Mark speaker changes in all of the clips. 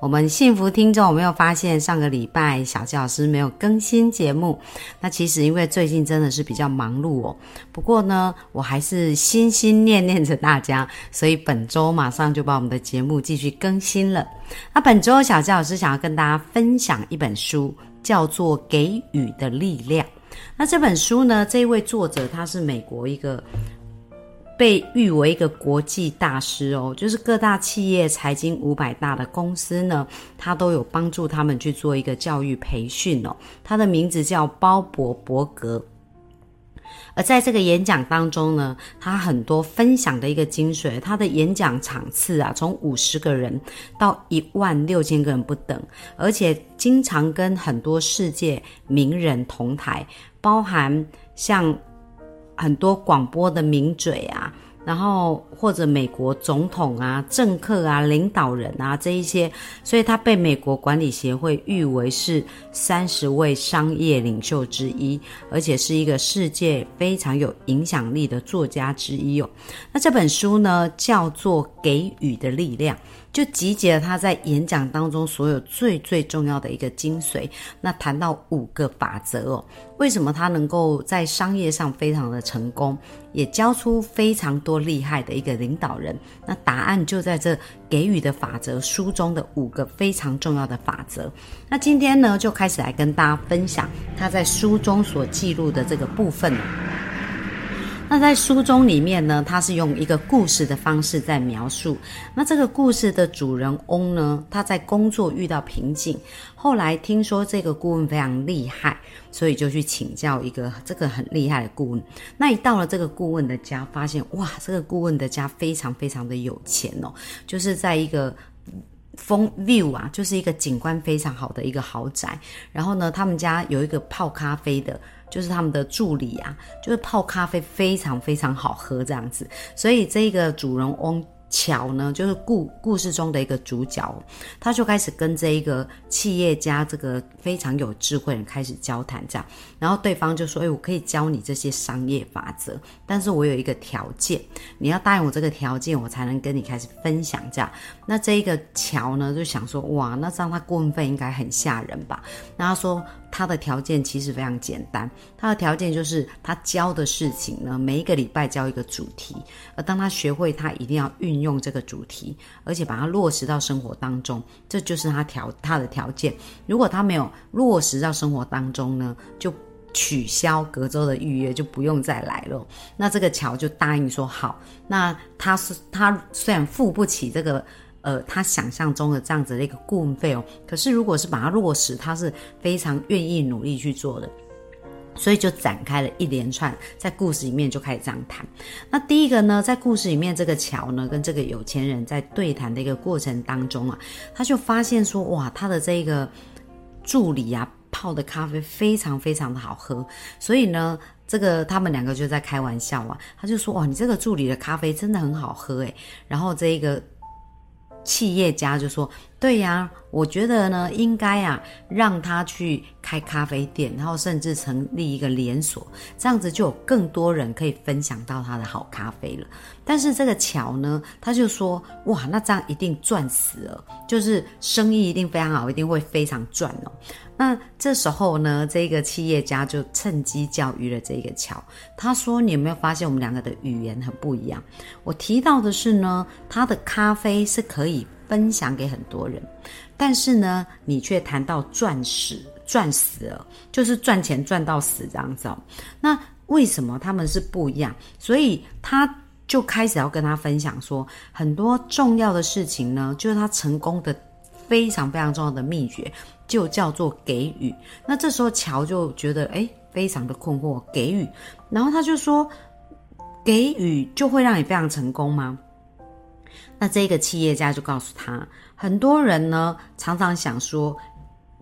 Speaker 1: 我们幸福听众有没有发现，上个礼拜小教师没有更新节目？那其实因为最近真的是比较忙碌哦。不过呢，我还是心心念念着大家，所以本周马上就把我们的节目继续更新了。那本周小教师想要跟大家分享一本书，叫做《给予的力量》。那这本书呢，这一位作者他是美国一个。被誉为一个国际大师哦，就是各大企业、财经五百大的公司呢，他都有帮助他们去做一个教育培训哦。他的名字叫鲍勃伯格，而在这个演讲当中呢，他很多分享的一个精髓，他的演讲场次啊，从五十个人到一万六千个人不等，而且经常跟很多世界名人同台，包含像。很多广播的名嘴啊，然后或者美国总统啊、政客啊、领导人啊这一些，所以他被美国管理协会誉为是三十位商业领袖之一，而且是一个世界非常有影响力的作家之一哦。那这本书呢，叫做《给予的力量》。就集结了他在演讲当中所有最最重要的一个精髓。那谈到五个法则哦，为什么他能够在商业上非常的成功，也教出非常多厉害的一个领导人？那答案就在这给予的法则书中的五个非常重要的法则。那今天呢，就开始来跟大家分享他在书中所记录的这个部分。那在书中里面呢，他是用一个故事的方式在描述。那这个故事的主人翁呢，他在工作遇到瓶颈，后来听说这个顾问非常厉害，所以就去请教一个这个很厉害的顾问。那一到了这个顾问的家，发现哇，这个顾问的家非常非常的有钱哦，就是在一个风 view 啊，就是一个景观非常好的一个豪宅。然后呢，他们家有一个泡咖啡的。就是他们的助理啊，就是泡咖啡非常非常好喝这样子，所以这个主人翁。乔呢，就是故故事中的一个主角，他就开始跟这一个企业家，这个非常有智慧人开始交谈，这样，然后对方就说：“哎，我可以教你这些商业法则，但是我有一个条件，你要答应我这个条件，我才能跟你开始分享。”这样，那这一个乔呢，就想说：“哇，那这样他顾问费应该很吓人吧？”那他说他的条件其实非常简单，他的条件就是他教的事情呢，每一个礼拜教一个主题，而当他学会，他一定要运。用这个主题，而且把它落实到生活当中，这就是他条他的条件。如果他没有落实到生活当中呢，就取消隔周的预约，就不用再来了。那这个乔就答应说好。那他是他虽然付不起这个呃他想象中的这样子的一个顾问费用，可是如果是把它落实，他是非常愿意努力去做的。所以就展开了一连串，在故事里面就开始这样谈。那第一个呢，在故事里面，这个乔呢跟这个有钱人在对谈的一个过程当中啊，他就发现说，哇，他的这个助理啊泡的咖啡非常非常的好喝。所以呢，这个他们两个就在开玩笑啊，他就说，哇，你这个助理的咖啡真的很好喝诶。然后这一个企业家就说。对呀，我觉得呢，应该啊，让他去开咖啡店，然后甚至成立一个连锁，这样子就有更多人可以分享到他的好咖啡了。但是这个乔呢，他就说，哇，那这样一定赚死了，就是生意一定非常好，一定会非常赚哦。那这时候呢，这个企业家就趁机教育了这个乔，他说：“你有没有发现我们两个的语言很不一样？我提到的是呢，他的咖啡是可以。”分享给很多人，但是呢，你却谈到赚死赚死了，就是赚钱赚到死这样子。哦那为什么他们是不一样？所以他就开始要跟他分享说，很多重要的事情呢，就是他成功的非常非常重要的秘诀，就叫做给予。那这时候乔就觉得哎，非常的困惑，给予。然后他就说，给予就会让你非常成功吗？那这个企业家就告诉他，很多人呢常常想说，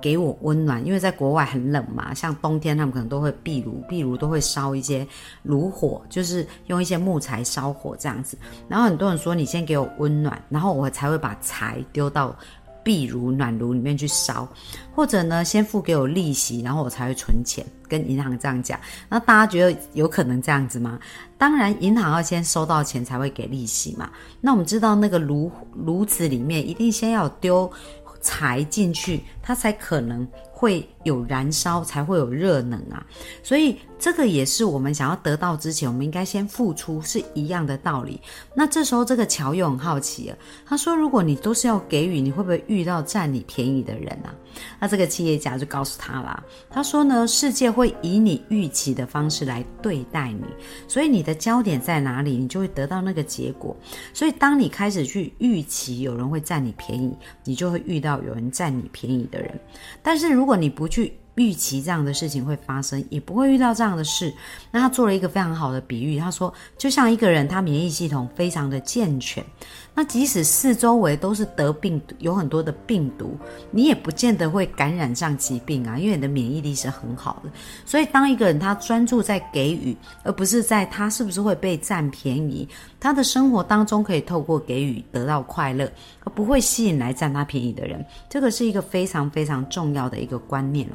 Speaker 1: 给我温暖，因为在国外很冷嘛，像冬天他们可能都会壁炉，壁炉都会烧一些炉火，就是用一些木材烧火这样子。然后很多人说你先给我温暖，然后我才会把柴丢到壁炉暖炉里面去烧，或者呢先付给我利息，然后我才会存钱。跟银行这样讲，那大家觉得有可能这样子吗？当然，银行要先收到钱才会给利息嘛。那我们知道那个炉炉子里面一定先要丢。柴进去，它才可能会有燃烧，才会有热能啊。所以这个也是我们想要得到之前，我们应该先付出，是一样的道理。那这时候这个乔又很好奇了，他说：“如果你都是要给予，你会不会遇到占你便宜的人啊？”那这个企业家就告诉他啦，他说呢：“世界会以你预期的方式来对待你，所以你的焦点在哪里，你就会得到那个结果。所以当你开始去预期有人会占你便宜，你就会遇到有人占你便宜的的人。但是如果你不去，预期这样的事情会发生，也不会遇到这样的事。那他做了一个非常好的比喻，他说，就像一个人，他免疫系统非常的健全，那即使四周围都是得病，有很多的病毒，你也不见得会感染上疾病啊，因为你的免疫力是很好的。所以，当一个人他专注在给予，而不是在他是不是会被占便宜，他的生活当中可以透过给予得到快乐，而不会吸引来占他便宜的人。这个是一个非常非常重要的一个观念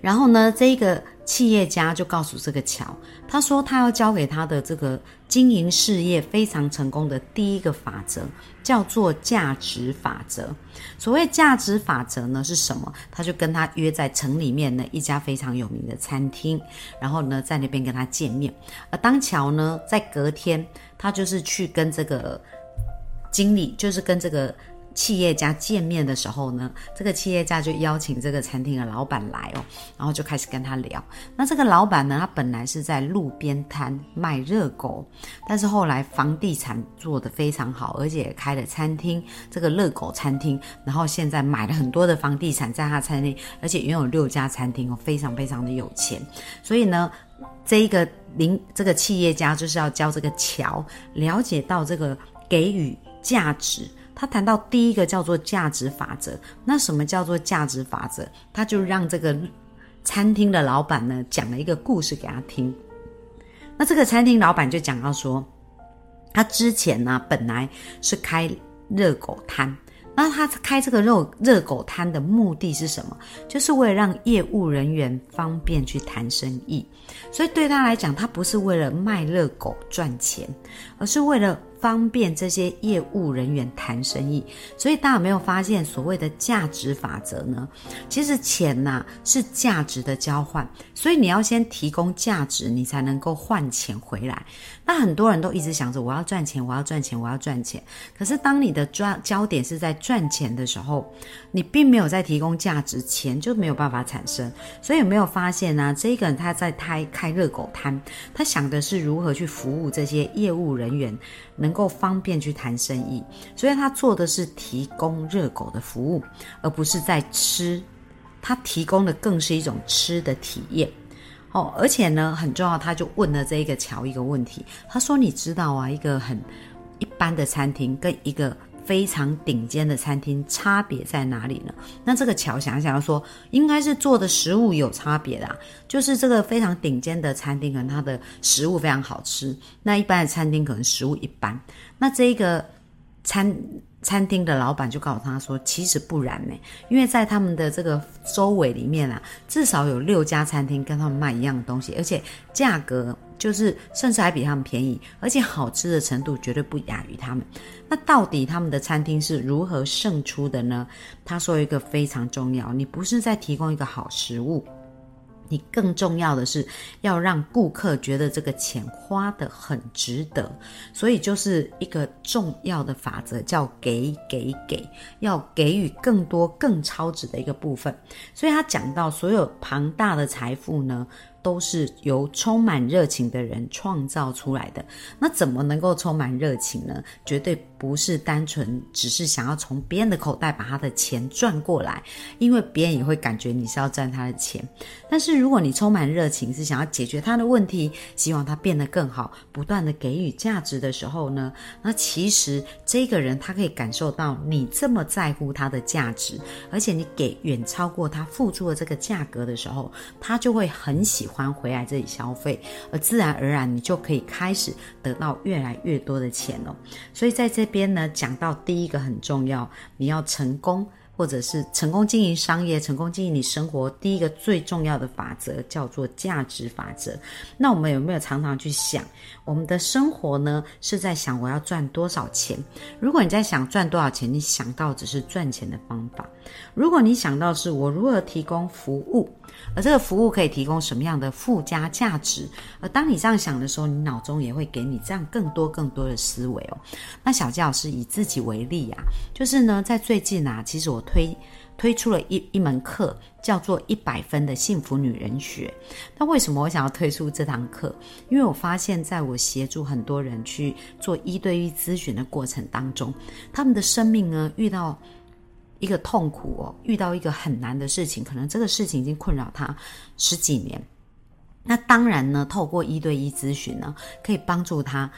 Speaker 1: 然后呢，这个企业家就告诉这个乔，他说他要教给他的这个经营事业非常成功的第一个法则，叫做价值法则。所谓价值法则呢是什么？他就跟他约在城里面的一家非常有名的餐厅，然后呢在那边跟他见面。而当乔呢在隔天，他就是去跟这个经理，就是跟这个。企业家见面的时候呢，这个企业家就邀请这个餐厅的老板来哦，然后就开始跟他聊。那这个老板呢，他本来是在路边摊卖热狗，但是后来房地产做得非常好，而且开了餐厅，这个热狗餐厅。然后现在买了很多的房地产在他餐厅，而且拥有六家餐厅哦，非常非常的有钱。所以呢，这一个零这个企业家就是要教这个乔了解到这个给予价值。他谈到第一个叫做价值法则，那什么叫做价值法则？他就让这个餐厅的老板呢讲了一个故事给他听。那这个餐厅老板就讲到说，他之前呢本来是开热狗摊。那他开这个肉热狗摊的目的是什么？就是为了让业务人员方便去谈生意。所以对他来讲，他不是为了卖热狗赚钱，而是为了方便这些业务人员谈生意。所以大家有没有发现，所谓的价值法则呢？其实钱呐是价值的交换，所以你要先提供价值，你才能够换钱回来。那很多人都一直想着我要赚钱，我要赚钱，我要赚钱。可是当你的赚焦点是在赚钱的时候，你并没有在提供价值，钱就没有办法产生。所以有没有发现呢？这个人他在开开热狗摊，他想的是如何去服务这些业务人员，能能够方便去谈生意。所以他做的是提供热狗的服务，而不是在吃。他提供的更是一种吃的体验。哦，而且呢，很重要，他就问了这一个乔一个问题，他说：“你知道啊，一个很一般的餐厅跟一个非常顶尖的餐厅差别在哪里呢？”那这个乔想想要说，应该是做的食物有差别的，就是这个非常顶尖的餐厅可能它的食物非常好吃，那一般的餐厅可能食物一般。那这一个餐。餐厅的老板就告诉他说：“其实不然呢，因为在他们的这个周围里面啊，至少有六家餐厅跟他们卖一样的东西，而且价格就是甚至还比他们便宜，而且好吃的程度绝对不亚于他们。那到底他们的餐厅是如何胜出的呢？他说一个非常重要，你不是在提供一个好食物。”你更重要的是要让顾客觉得这个钱花得很值得，所以就是一个重要的法则，叫给给给，要给予更多更超值的一个部分。所以他讲到，所有庞大的财富呢。都是由充满热情的人创造出来的。那怎么能够充满热情呢？绝对不是单纯只是想要从别人的口袋把他的钱赚过来，因为别人也会感觉你是要赚他的钱。但是如果你充满热情，是想要解决他的问题，希望他变得更好，不断的给予价值的时候呢，那其实这个人他可以感受到你这么在乎他的价值，而且你给远超过他付出的这个价格的时候，他就会很喜欢回来这里消费，而自然而然你就可以开始得到越来越多的钱哦。所以在这边呢，讲到第一个很重要，你要成功。或者是成功经营商业、成功经营你生活，第一个最重要的法则叫做价值法则。那我们有没有常常去想，我们的生活呢是在想我要赚多少钱？如果你在想赚多少钱，你想到只是赚钱的方法；如果你想到是我如何提供服务。而这个服务可以提供什么样的附加价值？而当你这样想的时候，你脑中也会给你这样更多更多的思维哦。那小纪老师以自己为例啊，就是呢，在最近啊，其实我推推出了一一门课，叫做一百分的幸福女人学。那为什么我想要推出这堂课？因为我发现，在我协助很多人去做一对一咨询的过程当中，他们的生命呢遇到。一个痛苦哦，遇到一个很难的事情，可能这个事情已经困扰他十几年。那当然呢，透过一对一咨询呢，可以帮助他。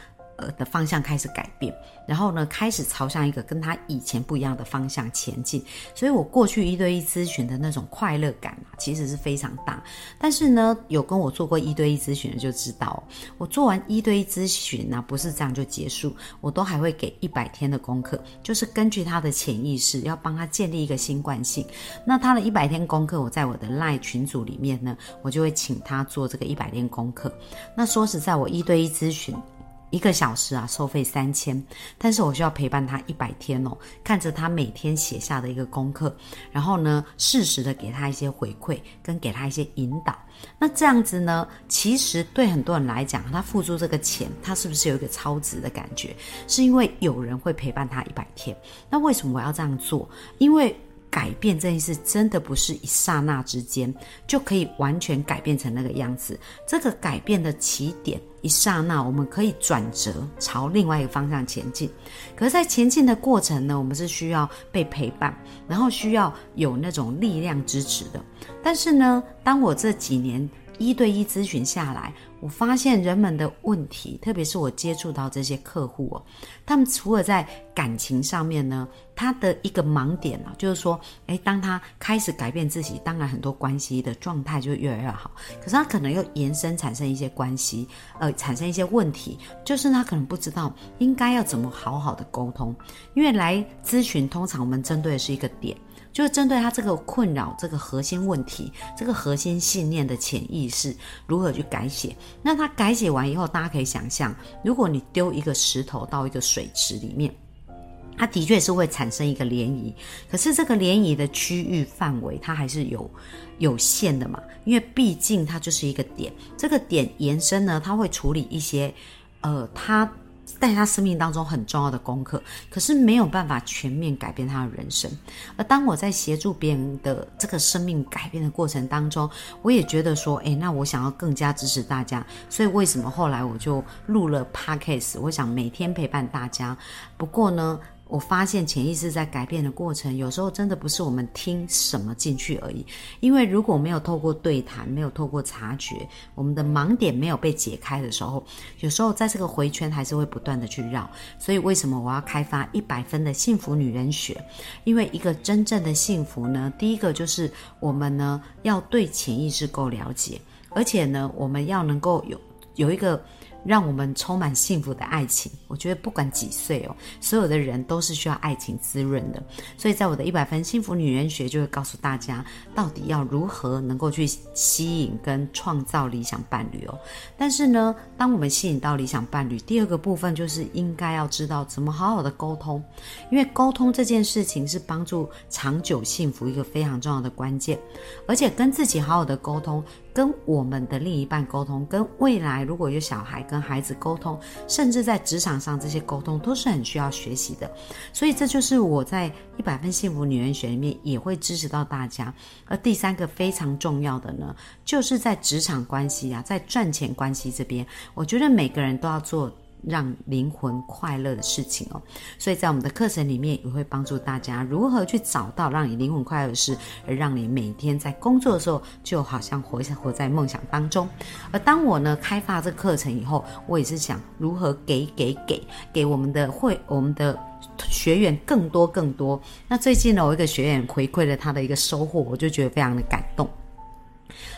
Speaker 1: 的方向开始改变，然后呢，开始朝向一个跟他以前不一样的方向前进。所以我过去一对一咨询的那种快乐感啊，其实是非常大。但是呢，有跟我做过一对一咨询的就知道，我做完一对一咨询呢，不是这样就结束，我都还会给一百天的功课，就是根据他的潜意识，要帮他建立一个新惯性。那他的一百天功课，我在我的赖群组里面呢，我就会请他做这个一百天功课。那说实在，我一对一咨询。一个小时啊，收费三千，但是我需要陪伴他一百天哦，看着他每天写下的一个功课，然后呢，适时的给他一些回馈，跟给他一些引导。那这样子呢，其实对很多人来讲，他付出这个钱，他是不是有一个超值的感觉？是因为有人会陪伴他一百天。那为什么我要这样做？因为。改变这件事真的不是一刹那之间就可以完全改变成那个样子。这个改变的起点一刹那，我们可以转折朝另外一个方向前进。可是，在前进的过程呢，我们是需要被陪伴，然后需要有那种力量支持的。但是呢，当我这几年一对一咨询下来，我发现人们的问题，特别是我接触到这些客户哦，他们除了在感情上面呢，他的一个盲点呢，就是说，诶，当他开始改变自己，当然很多关系的状态就越来越好。可是他可能又延伸产生一些关系，呃，产生一些问题，就是他可能不知道应该要怎么好好的沟通。因为来咨询，通常我们针对的是一个点。就是针对他这个困扰、这个核心问题、这个核心信念的潜意识如何去改写？那他改写完以后，大家可以想象，如果你丢一个石头到一个水池里面，它的确是会产生一个涟漪。可是这个涟漪的区域范围，它还是有有限的嘛？因为毕竟它就是一个点，这个点延伸呢，它会处理一些，呃，它。在他生命当中很重要的功课，可是没有办法全面改变他的人生。而当我在协助别人的这个生命改变的过程当中，我也觉得说，诶，那我想要更加支持大家，所以为什么后来我就录了 podcast？我想每天陪伴大家。不过呢。我发现潜意识在改变的过程，有时候真的不是我们听什么进去而已。因为如果没有透过对谈，没有透过察觉，我们的盲点没有被解开的时候，有时候在这个回圈还是会不断的去绕。所以为什么我要开发一百分的幸福女人学？因为一个真正的幸福呢，第一个就是我们呢要对潜意识够了解，而且呢我们要能够有有一个。让我们充满幸福的爱情，我觉得不管几岁哦，所有的人都是需要爱情滋润的。所以在我的一百分幸福女人学，就会告诉大家，到底要如何能够去吸引跟创造理想伴侣哦。但是呢，当我们吸引到理想伴侣，第二个部分就是应该要知道怎么好好的沟通，因为沟通这件事情是帮助长久幸福一个非常重要的关键。而且跟自己好好的沟通，跟我们的另一半沟通，跟未来如果有小孩跟孩子沟通，甚至在职场上这些沟通都是很需要学习的。所以这就是我在一百分幸福女人学里面也会支持到大家。而第三个非常重要的呢，就是在职场关系啊，在赚钱关系这边，我觉得每个人都要做。让灵魂快乐的事情哦，所以在我们的课程里面也会帮助大家如何去找到让你灵魂快乐的事，而让你每天在工作的时候就好像活活在梦想当中。而当我呢开发这课程以后，我也是想如何给给给给我们的会我们的学员更多更多。那最近呢，我一个学员回馈了他的一个收获，我就觉得非常的感动。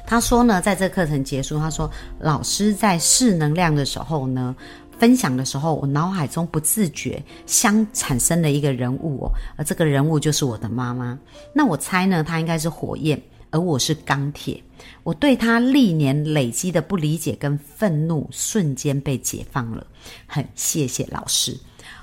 Speaker 1: 他说呢，在这课程结束，他说老师在试能量的时候呢。分享的时候，我脑海中不自觉相产生了一个人物哦，而这个人物就是我的妈妈。那我猜呢，她应该是火焰，而我是钢铁。我对她历年累积的不理解跟愤怒，瞬间被解放了。很谢谢老师。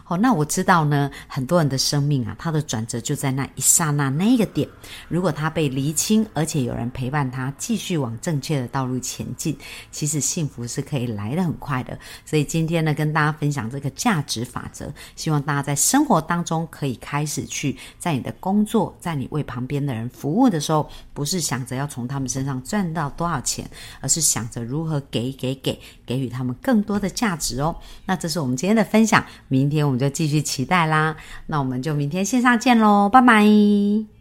Speaker 1: 哦，那我知道呢，很多人的生命啊，他的转折就在那一刹那那个点。如果他被厘清，而且有人陪伴他，继续往正确的道路前进，其实幸福是可以来得很快的。所以今天呢，跟大家分享这个价值法则，希望大家在生活当中可以开始去，在你的工作，在你为旁边的人服务的时候，不是想着要从他们身上赚到多少钱，而是想着如何给给给，给予他们更多的价值哦。那这是我们今天的分享，明天我们们。就继续期待啦，那我们就明天线上见喽，拜拜。